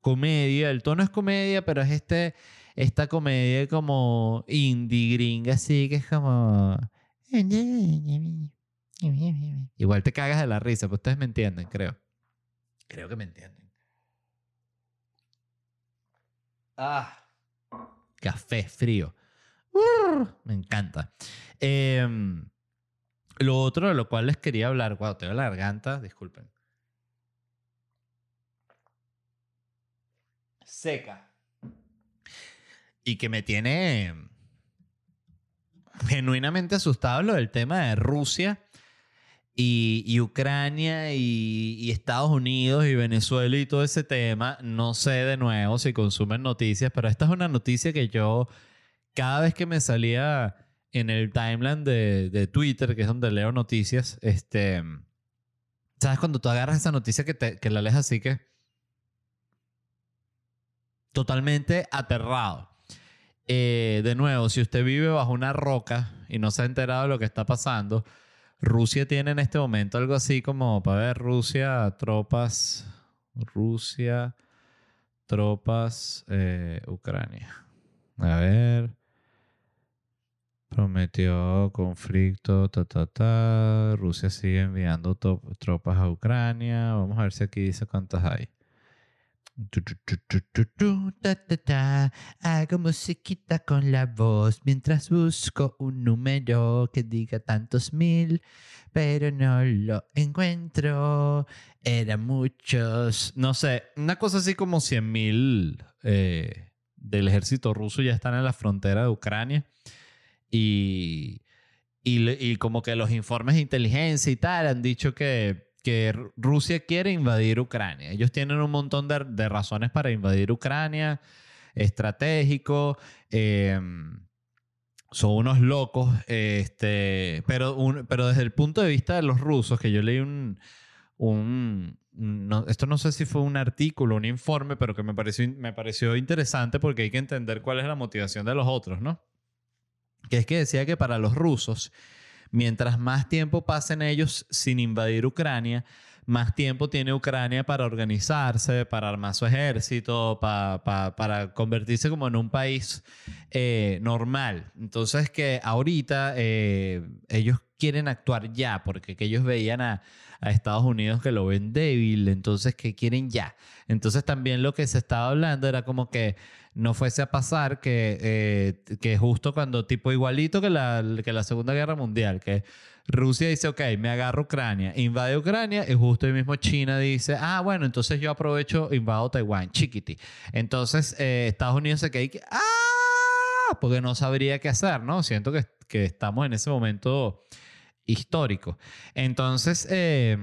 comedia, el tono es comedia, pero es este, esta comedia como indie gringa, así que es como, Igual te cagas de la risa, pero ustedes me entienden, creo. Creo que me entienden. Ah. Café frío. Me encanta. Em, lo otro de lo cual les quería hablar, wow, tengo la garganta, disculpen. Seca. Y que me tiene genuinamente asustado lo del tema de Rusia y, Ucrania y, Estados Unidos y Venezuela y todo ese tema. No sé de nuevo si consumen noticias, pero esta es una noticia que yo cada vez que me salía en el timeline de, Twitter, que es donde leo noticias, este, ¿sabes? Cuando tú agarras esa noticia que, te, que la lees así que totalmente aterrado. Eh, de nuevo, si usted vive bajo una roca y no se ha enterado de lo que está pasando, Rusia tiene en este momento algo así como, para ver, Rusia, tropas, Rusia, tropas, eh, Ucrania. A ver. Prometió conflicto, ta, ta, ta. Rusia sigue enviando tropas a Ucrania. Vamos a ver si aquí dice cuántas hay. Hago musiquita con la voz mientras busco un número que diga tantos mil, pero no lo encuentro. Eran muchos. No sé, una cosa así como cien mil eh, del ejército ruso ya están en la frontera de Ucrania. Y, y como que los informes de inteligencia y tal han dicho que que Rusia quiere invadir Ucrania. Ellos tienen un montón de, razones para invadir Ucrania, estratégico, em, son unos locos, este, pero, pero desde el punto de vista de los rusos, que yo leí un, un esto no sé si fue un artículo, un informe, pero que me pareció, me pareció interesante porque hay que entender cuál es la motivación de los otros, ¿no? Que es que decía que para los rusos, Mientras más tiempo pasen ellos sin invadir Ucrania, más tiempo tiene Ucrania para organizarse, para armar su ejército, para convertirse como en un país eh, normal. Entonces que ahorita eh, ellos quieren actuar ya, porque que ellos veían a, a, Estados Unidos que lo ven débil, entonces que quieren ya. Entonces también lo que se estaba hablando era como que no fuese a pasar que, eh, que justo cuando, tipo igualito que la, que la Segunda Guerra Mundial, que Rusia dice, ok, me agarro Ucrania, invade Ucrania y justo ahí mismo China dice, ah, bueno, entonces yo aprovecho, invado Taiwán, chiquiti. Entonces eh, Estados Unidos se queda ah, porque no sabría qué hacer, ¿no? Siento que, que estamos en ese momento histórico. Entonces, eh,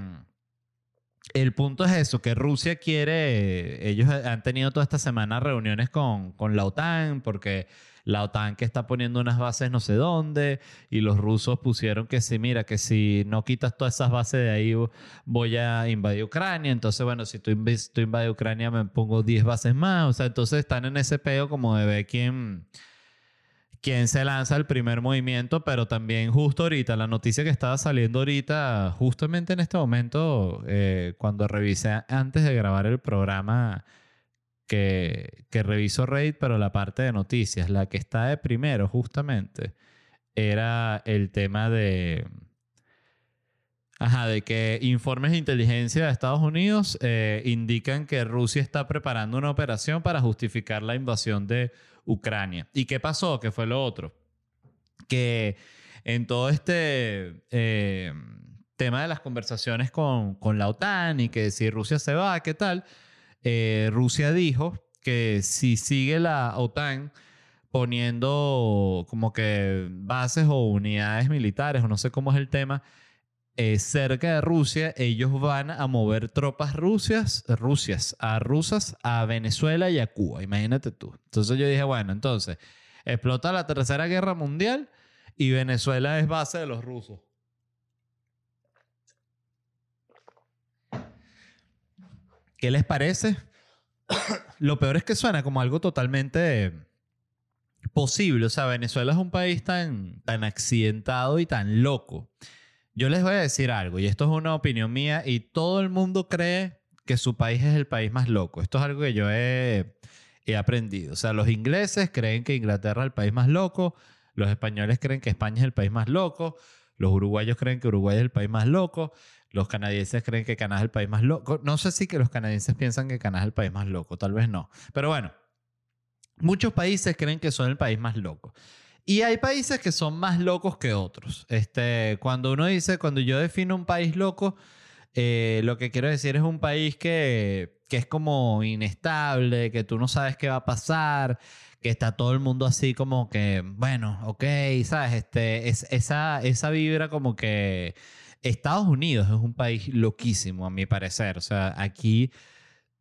el punto es eso, que Rusia quiere, ellos han tenido toda esta semana reuniones con, con, la OTAN, porque la OTAN que está poniendo unas bases no sé dónde, y los rusos pusieron que sí, mira, que si no quitas todas esas bases de ahí voy a invadir Ucrania, entonces bueno, si tú, tú invades Ucrania me pongo 10 bases más, o sea, entonces están en ese peo como de ver quién quién se lanza el primer movimiento, pero también justo ahorita, la noticia que estaba saliendo ahorita, justamente en este momento, eh, cuando revisé antes de grabar el programa que, que reviso Reddit, pero la parte de noticias, la que está de primero justamente, era el tema de... Ajá, de que informes de inteligencia de Estados Unidos eh, indican que Rusia está preparando una operación para justificar la invasión de Ucrania. ¿Y qué pasó? ¿Qué fue lo otro? Que en todo este eh, tema de las conversaciones con, la OTAN y que si Rusia se va, ¿qué tal? Eh, Rusia dijo que si sigue la OTAN poniendo como que bases o unidades militares, o no sé cómo es el tema, eh, cerca de Rusia, ellos van a mover tropas rusias, rusias, a rusas a Venezuela y a Cuba, imagínate tú. Entonces yo dije, bueno, entonces explota la Tercera Guerra Mundial y Venezuela es base de los rusos. ¿Qué les parece? Lo peor es que suena como algo totalmente posible. O sea, Venezuela es un país tan, tan accidentado y tan loco yo les voy a decir algo, y esto es una opinión mía, y todo el mundo cree que su país es el país más loco. Esto es algo que yo he, aprendido. O sea, los ingleses creen que Inglaterra es el país más loco, Los españoles creen que España es el país más loco. Los uruguayos creen que Uruguay es el país más loco. Los canadienses creen que Canadá es el país más loco. No sé si que los canadienses piensan que Canadá es el país más loco. Tal vez no. Pero bueno, muchos países creen que son el país más loco. Y hay países que son más locos que otros. Este, cuando uno dice, cuando yo defino un país loco, eh, lo que quiero decir es un país que, que es como inestable, que tú no sabes qué va a pasar, que está todo el mundo así como que, bueno, ok, ¿sabes? Este, es, esa, esa vibra como que Estados Unidos es un país loquísimo, a mi parecer. O sea, aquí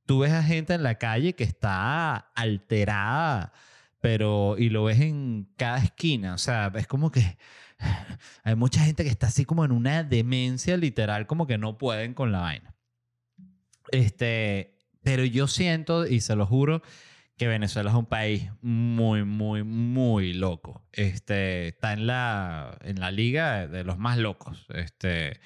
tú ves a gente en la calle que está alterada, pero y lo ves en cada esquina. O sea, es como que hay mucha gente que está así como en una demencia literal, como que no pueden con la vaina. Este, pero yo siento, y se lo juro, que Venezuela es un país muy, muy, muy loco. Este, está en la, en la liga de los más locos. Este,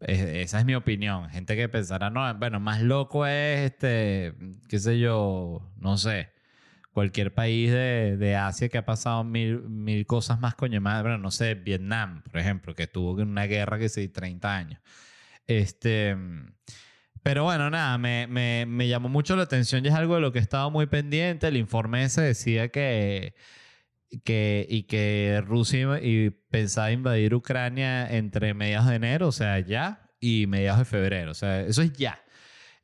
esa es mi opinión. Gente que pensará, no, bueno, más loco es, este, qué sé yo, no sé, cualquier país de, de Asia que ha pasado mil, mil cosas más coño más, bueno, no sé, Vietnam, por ejemplo, que tuvo una guerra que se 30 años. Este... Pero bueno, nada, me, me, me, llamó mucho la atención y es algo de lo que he estado muy pendiente. El informe ese decía que, que, y que Rusia y pensaba invadir Ucrania entre mediados de enero, o sea, ya, y mediados de febrero, o sea, eso es ya.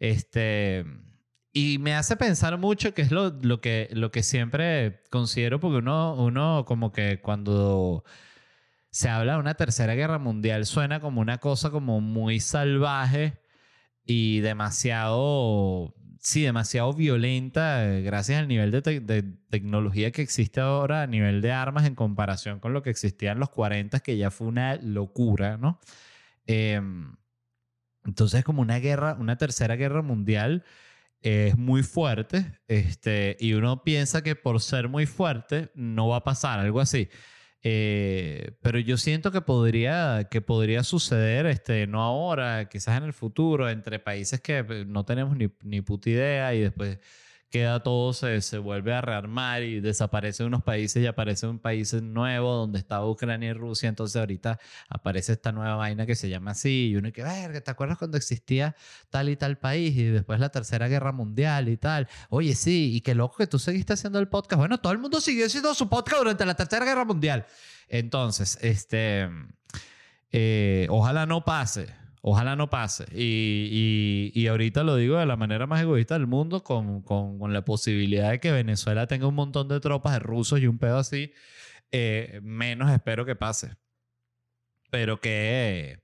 Este, y me hace pensar mucho que es lo, lo, que, lo que siempre considero, porque uno, uno como que cuando se habla de una tercera guerra mundial suena como una cosa como muy salvaje y demasiado, sí, demasiado violenta eh, gracias al nivel de, de, tecnología que existe ahora a nivel de armas en comparación con lo que existía en los 40, que ya fue una locura, ¿no? Em, entonces, como una guerra, una tercera guerra mundial es muy fuerte, este, y uno piensa que por ser muy fuerte no va a pasar algo así. Eh, pero yo siento que podría, que podría suceder, este, no ahora, quizás en el futuro, entre países que eh, no tenemos ni, ni puta idea y después queda todo, se, se vuelve a rearmar y desaparecen unos países y aparecen países nuevos donde estaba Ucrania y Rusia. Entonces ahorita aparece esta nueva vaina que se llama así y uno dice, verga, ¿te acuerdas cuando existía tal y tal país y después la Tercera Guerra Mundial y tal? Oye, sí, y qué loco que tú seguiste haciendo el podcast. Bueno, todo el mundo siguió haciendo su podcast durante la Tercera Guerra Mundial. Entonces, este, eh, ojalá no pase. Ojalá no pase. Y, y, y, ahorita lo digo de la manera más egoísta del mundo, con, con, con, la posibilidad de que Venezuela tenga un montón de tropas de rusos y un pedo así. Eh, menos espero que pase. Pero que.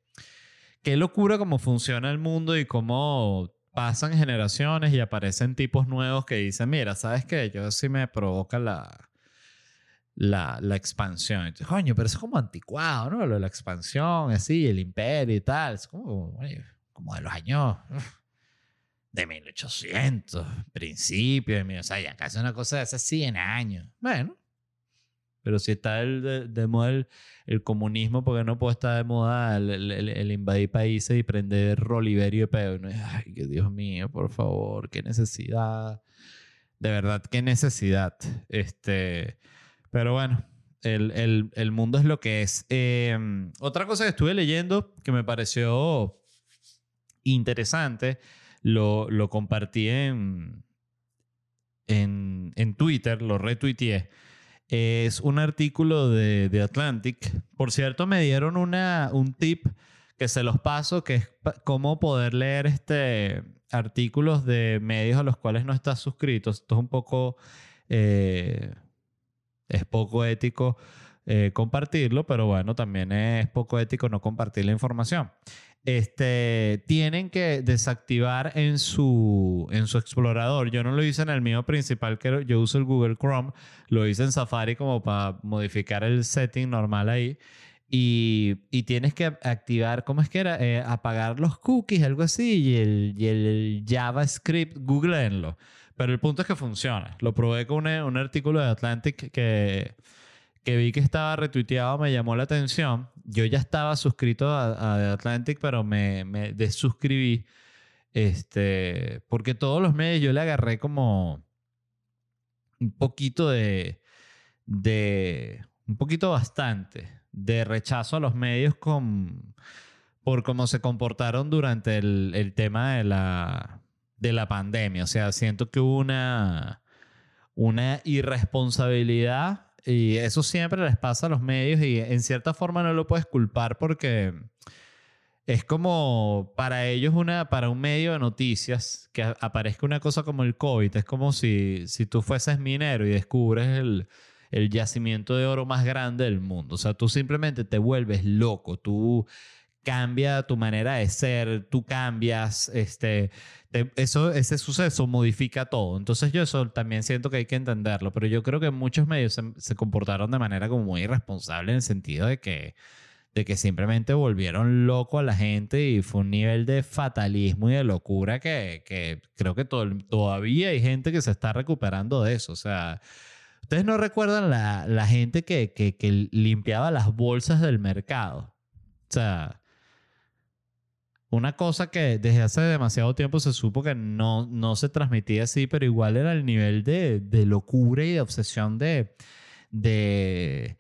Qué locura cómo funciona el mundo y cómo pasan generaciones y aparecen tipos nuevos que dicen: Mira, ¿sabes qué? Yo sí me provoca la la, la expansión. Entonces, coño, pero es como anticuado, ¿no? Lo de la expansión, así, el imperio y tal. Es como, como de los años de 1800, principios de O sea, ya casi una cosa de hace 100 años. Bueno. Pero si está de, de moda el, comunismo, porque no puede estar de moda el, el, invadir países y prender roliverio de pedo? Ay, que Dios mío, por favor, qué necesidad. De verdad, qué necesidad. Este. Pero bueno, el, el, el mundo es lo que es. Em, otra cosa que estuve leyendo que me pareció interesante, lo, lo compartí en, en, en, Twitter, lo retuiteé. Es un artículo de, de, Atlantic. Por cierto, me dieron una, un tip que se los paso, que es cómo poder leer este artículos de medios a los cuales no estás suscrito. Esto es un poco... Eh, es poco ético eh, compartirlo, pero bueno, también es poco ético no compartir la información. Este, tienen que desactivar en su, en su explorador. Yo no lo hice en el mío principal, que yo uso el Google Chrome, lo hice en Safari como para modificar el setting normal ahí. Y, y, tienes que activar, ¿cómo es que era? Eh, apagar los cookies, algo así, y el, y el JavaScript, googleenlo. Pero el punto es que funciona. Lo probé con un, artículo de Atlantic que, que vi que estaba retuiteado, me llamó la atención. Yo ya estaba suscrito a, a Atlantic, pero me, me desuscribí. Este, porque todos los medios yo le agarré como un poquito de, de un poquito bastante, de rechazo a los medios con, por cómo se comportaron durante el, el tema de la, de la pandemia. O sea, siento que hubo una, una irresponsabilidad y eso siempre les pasa a los medios y en cierta forma no lo puedes culpar porque es como para ellos una para un medio de noticias que aparezca una cosa como el COVID es como si si tú fueses minero y descubres el, el yacimiento de oro más grande del mundo o sea tú simplemente te vuelves loco tú cambia tu manera de ser, tú cambias, este, eso, ese suceso modifica todo. Entonces yo eso también siento que hay que entenderlo, pero yo creo que muchos medios se, comportaron de manera como muy irresponsable en el sentido de que, de que simplemente volvieron loco a la gente y fue un nivel de fatalismo y de locura que, que creo que todavía hay gente que se está recuperando de eso. O sea, ¿ustedes no recuerdan la, la gente que, que, que limpiaba las bolsas del mercado? O sea, una cosa que desde hace demasiado tiempo se supo que no, no se transmitía así, pero igual era el nivel de, de locura y de obsesión de, de...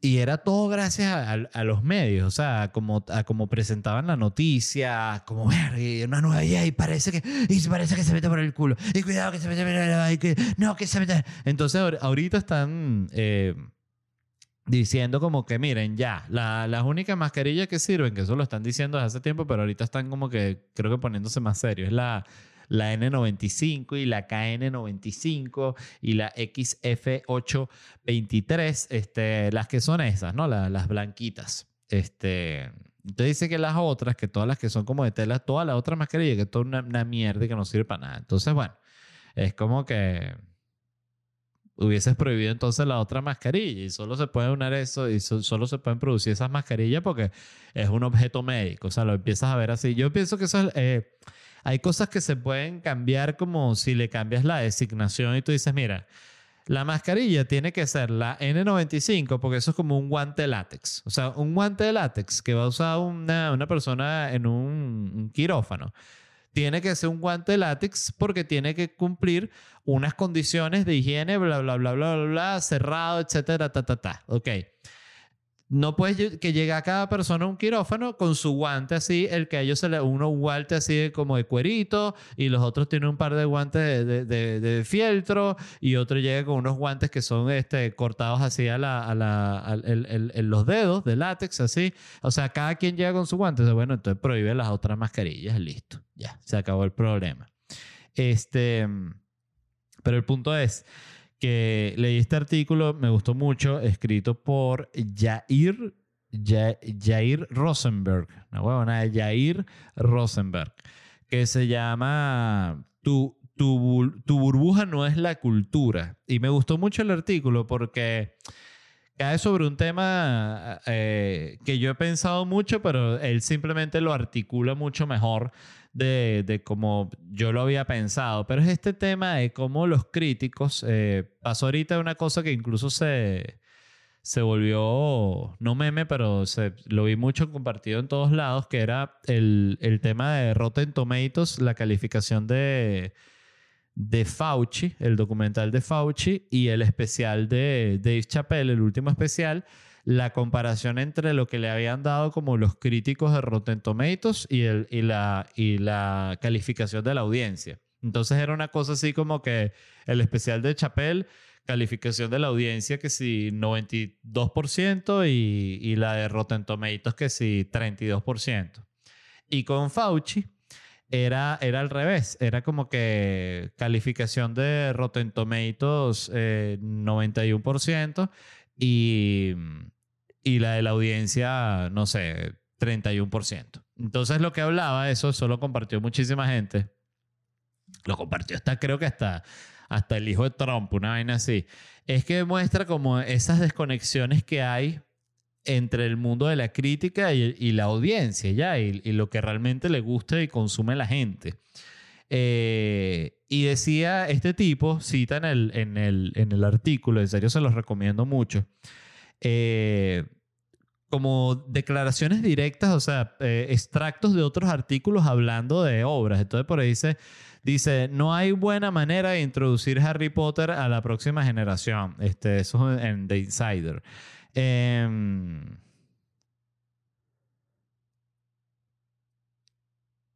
Y era todo gracias a, a, los medios, o sea, como, a como presentaban la noticia, como ver, una nueva idea y parece que, y parece que se mete por el culo, y cuidado que se mete por el que, no, que se mete. Entonces ahorita están... Eh, diciendo como que miren ya, las únicas mascarillas que sirven, que eso lo están diciendo desde hace tiempo, pero ahorita están como que creo que poniéndose más serios, es la, la N95 y la KN95 y la XF823, este, las que son esas, ¿no? las blanquitas. Este, entonces dice que las otras, que todas las que son como de tela, todas las otras mascarillas, que es toda una, una mierda y que no sirve para nada. Entonces, bueno, es como que hubieses prohibido entonces la otra mascarilla y solo se puede unir eso y solo se pueden producir esas mascarillas porque es un objeto médico, o sea, lo empiezas a ver así. Yo pienso que eso eh, hay cosas que se pueden cambiar como si le cambias la designación y tú dices, mira, la mascarilla tiene que ser la N95 porque eso es como un guante de látex, o sea, un guante de látex que va a usar una, una persona en un quirófano tiene que ser un guante de látex porque tiene que cumplir unas condiciones de higiene, bla, bla, bla, bla, bla, bla cerrado, etcétera, ta, ta, ta. Ok. No puedes que llegue a cada persona un quirófano con su guante así, el que a ellos se le, uno un guante así como de cuerito y los otros tienen un par de guantes de, de, fieltro y otro llega con unos guantes que son este, cortados así a, la, a, la, el, los dedos de látex, así. O sea, cada quien llega con su guante. Bueno, entonces prohíbe las otras mascarillas, listo. Ya, se acabó el problema. Este, pero el punto es que leí este artículo, me gustó mucho, escrito por Jair, Rosenberg, una huevona Jair Rosenberg, que se llama tu, tu, tu burbuja no es la cultura. Y me gustó mucho el artículo porque cae sobre un tema eh, que yo he pensado mucho, pero él simplemente lo articula mucho mejor de, de cómo yo lo había pensado. Pero es este tema de cómo los críticos, eh, pasó ahorita una cosa que incluso se, se volvió, no meme, pero se, lo vi mucho compartido en todos lados, que era el, el tema de Rotten Tomatoes, la calificación de, de Fauci, el documental de Fauci y el especial de Dave Chappelle, el último especial, la comparación entre lo que le habían dado como los críticos de Rotten Tomatoes y, el, y, la, y la calificación de la audiencia. Entonces era una cosa así como que el especial de Chappelle, calificación de la audiencia que si 92% y, y la de Rotten Tomatoes que si 32%. Y con Fauci era, era al revés, era como que calificación de Rotten Tomatoes 91% eh, y y la de la audiencia, no sé, 31%. Entonces lo que hablaba, eso, eso lo compartió muchísima gente. Lo compartió hasta, creo que hasta, hasta el hijo de Trump, una vaina así. Es que muestra como esas desconexiones que hay entre el mundo de la crítica y, la audiencia, ¿ya? Y, lo que realmente le gusta y consume la gente. Eh, y decía este tipo, cita en el, en, el, en el artículo, en serio se los recomiendo mucho, eh, como declaraciones directas, o sea, eh, extractos de otros artículos hablando de obras. Entonces por ahí dice, dice, no hay buena manera de introducir Harry Potter a la próxima generación. Este, eso es en The Insider.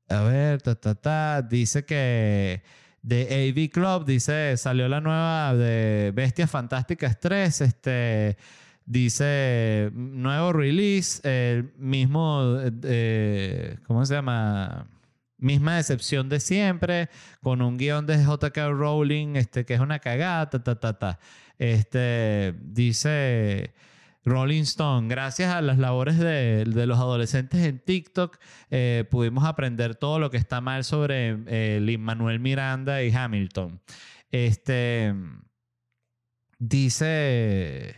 A ver, ta, ta, ta. Dice que de AV Club, dice, salió la nueva de Bestias Fantásticas 3, este Dice, nuevo release, el mismo, eh, ¿cómo se llama? Misma decepción de siempre, con un guion de J.K. Rowling, este, que es una cagada, ta, ta, ta, ta. Este, dice Rolling Stone, gracias a las labores de, los adolescentes en TikTok, eh, pudimos aprender todo lo que está mal sobre eh, Lin Manuel Miranda y Hamilton. Este, dice...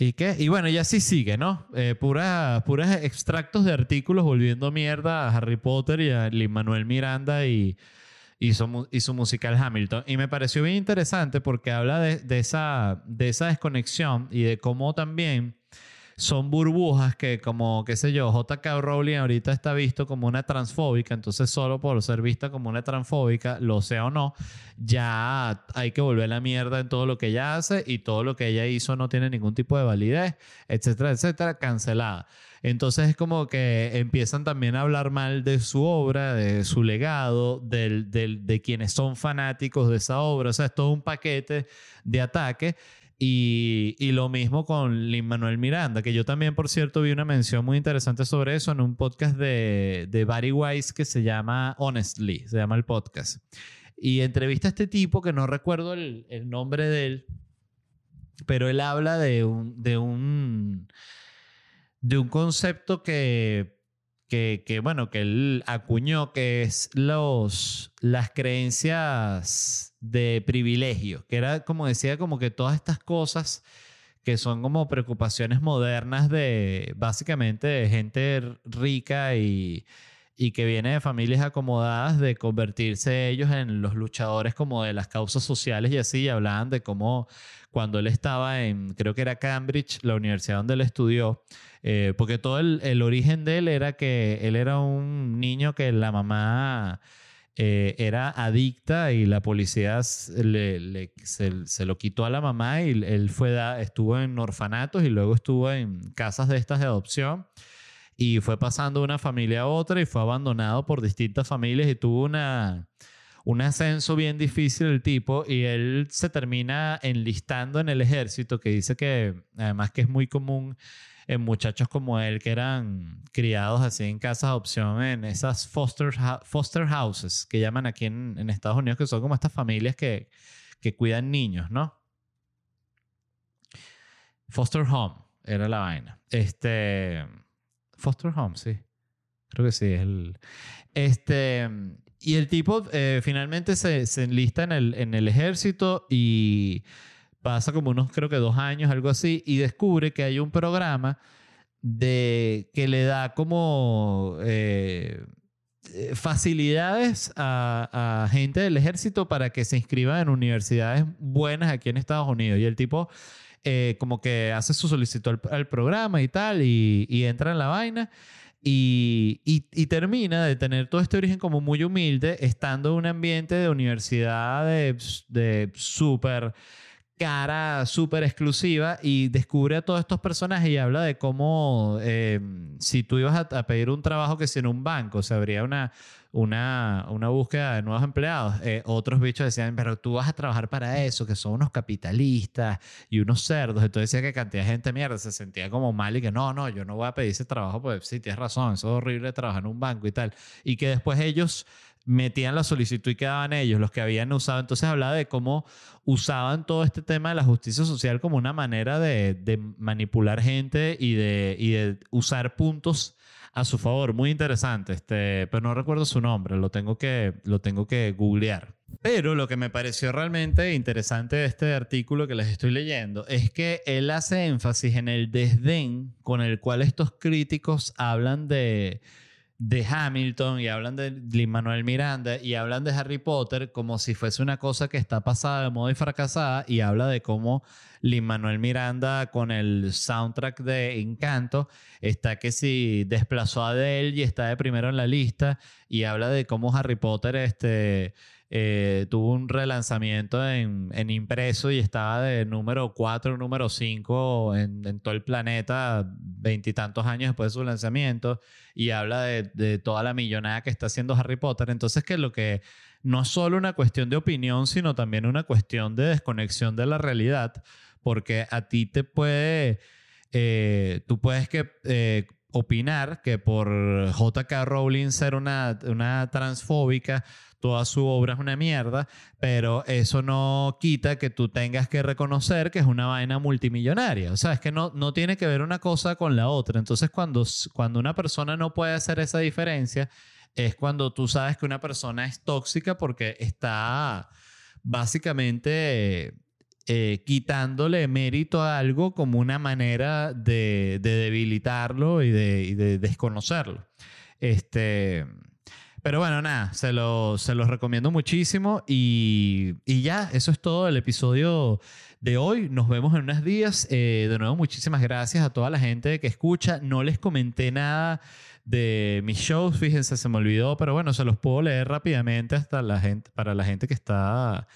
¿Y qué? Y bueno, ya sí sigue, ¿no? Eh, puras extractos de artículos volviendo mierda a Harry Potter y a Lin Manuel Miranda y, y su musical Hamilton. Y me pareció bien interesante porque habla de, esa, de esa desconexión y de cómo también son burbujas que como, qué sé yo, JK Rowling ahorita está visto como una transfóbica, entonces solo por ser vista como una transfóbica, lo sea o no, ya hay que volver la mierda en todo lo que ella hace y todo lo que ella hizo no tiene ningún tipo de validez, etcétera, etcétera, cancelada. Entonces es como que empiezan también a hablar mal de su obra, de su legado, del, del, de quienes son fanáticos de esa obra. O sea, es todo un paquete de ataque. Y, y, lo mismo con Lin Manuel Miranda, que yo también, por cierto, vi una mención muy interesante sobre eso en un podcast de, de Barry Weiss que se llama Honestly, se llama el podcast. Y entrevista a este tipo, que no recuerdo el, el nombre de él, pero él habla de un, de un, de un concepto que, que, que, bueno, que él acuñó, que es los, las creencias de privilegio, que era como decía, como que todas estas cosas que son como preocupaciones modernas de básicamente de gente rica y, y que viene de familias acomodadas de convertirse ellos en los luchadores como de las causas sociales y así, hablaban de cómo cuando él estaba en, creo que era Cambridge, la universidad donde él estudió, eh, porque todo el, el origen de él era que él era un niño que la mamá eh, era adicta y la policía le, se, lo quitó a la mamá y él fue estuvo en orfanatos y luego estuvo en casas de estas de adopción y fue pasando de una familia a otra y fue abandonado por distintas familias y tuvo una, un ascenso bien difícil el tipo y él se termina enlistando en el ejército que dice que además que es muy común en muchachos como él que eran criados así en casas de opción, en esas foster, foster houses que llaman aquí en, Estados Unidos, que son como estas familias que, que cuidan niños, ¿no? Foster home era la vaina. Este. Foster home, sí. Creo que sí. El, este. Y el tipo eh, finalmente se, se enlista en el, en el ejército y pasa como unos, creo que dos años, algo así, y descubre que hay un programa de, que le da como eh, eh, facilidades a, gente del ejército para que se inscriban en universidades buenas aquí en Estados Unidos. Y el tipo eh, como que hace su solicitud al, programa y tal, y, entra en la vaina. Y, y, termina de tener todo este origen como muy humilde, estando en un ambiente de universidad de, de súper cara súper exclusiva y descubre a todos estos personajes y habla de cómo eh, si tú ibas a, pedir un trabajo que sea en un banco, se habría una, una, una búsqueda de nuevos empleados. Eh, otros bichos decían, pero tú vas a trabajar para eso, que son unos capitalistas y unos cerdos. Entonces decía que cantidad de gente mierda se sentía como mal y que no, no, yo no voy a pedir ese trabajo, pues sí, tienes razón, eso es horrible trabajar en un banco y tal. Y que después ellos metían la solicitud y quedaban ellos, los que habían usado. Entonces hablaba de cómo usaban todo este tema de la justicia social como una manera de, manipular gente y de, de usar puntos a su favor. Muy interesante, este, pero no recuerdo su nombre, lo tengo, que, lo tengo que googlear. Pero lo que me pareció realmente interesante de este artículo que les estoy leyendo es que él hace énfasis en el desdén con el cual estos críticos hablan de de Hamilton y hablan de Lin Manuel Miranda y hablan de Harry Potter como si fuese una cosa que está pasada de moda y fracasada y habla de cómo Lin Manuel Miranda con el soundtrack de Encanto está que si desplazó a Adele y está de primero en la lista y habla de cómo Harry Potter este eh, tuvo un relanzamiento en, impreso y estaba de número 4, número 5 en, todo el planeta veintitantos años después de su lanzamiento y habla de, toda la millonada que está haciendo Harry Potter. Entonces que lo que no es solo una cuestión de opinión, sino también una cuestión de desconexión de la realidad, porque a ti te puede, eh, tú puedes que... Eh, opinar que por JK Rowling ser una, una transfóbica toda su obra es una mierda, pero eso no quita que tú tengas que reconocer que es una vaina multimillonaria. O sea, es que no, no tiene que ver una cosa con la otra. Entonces, cuando, cuando una persona no puede hacer esa diferencia, es cuando tú sabes que una persona es tóxica porque está básicamente eh, quitándole mérito a algo como una manera de, debilitarlo y de, y de desconocerlo. Este, pero bueno, nada, se, lo, se los recomiendo muchísimo y, y, ya, eso es todo el episodio de hoy. Nos vemos en unos días. Eh, de nuevo, muchísimas gracias a toda la gente que escucha. No les comenté nada de mis shows, fíjense, se me olvidó, pero bueno, se los puedo leer rápidamente hasta la gente, para la gente que está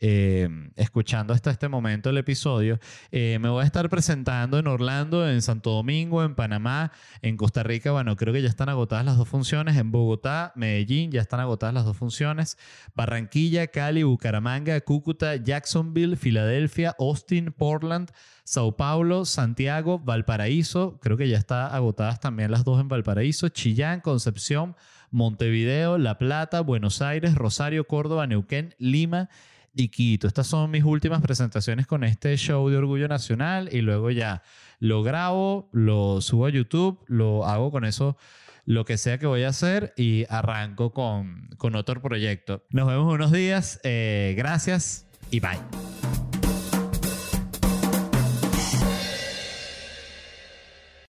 eh, escuchando hasta este momento el episodio, eh, me voy a estar presentando en Orlando, en Santo Domingo, en Panamá, en Costa Rica. Bueno, creo que ya están agotadas las dos funciones. En Bogotá, Medellín, ya están agotadas las dos funciones. Barranquilla, Cali, Bucaramanga, Cúcuta, Jacksonville, Filadelfia, Austin, Portland. Sao Paulo, Santiago, Valparaíso, creo que ya está agotadas también las dos en Valparaíso, Chillán, Concepción, Montevideo, La Plata, Buenos Aires, Rosario, Córdoba, Neuquén, Lima Estas son mis últimas presentaciones con este show de Orgullo Nacional y luego ya lo grabo, lo subo a YouTube, lo hago con eso lo que sea que voy a hacer y arranco con, con otro proyecto. Nos vemos unos días. Eh, gracias y bye.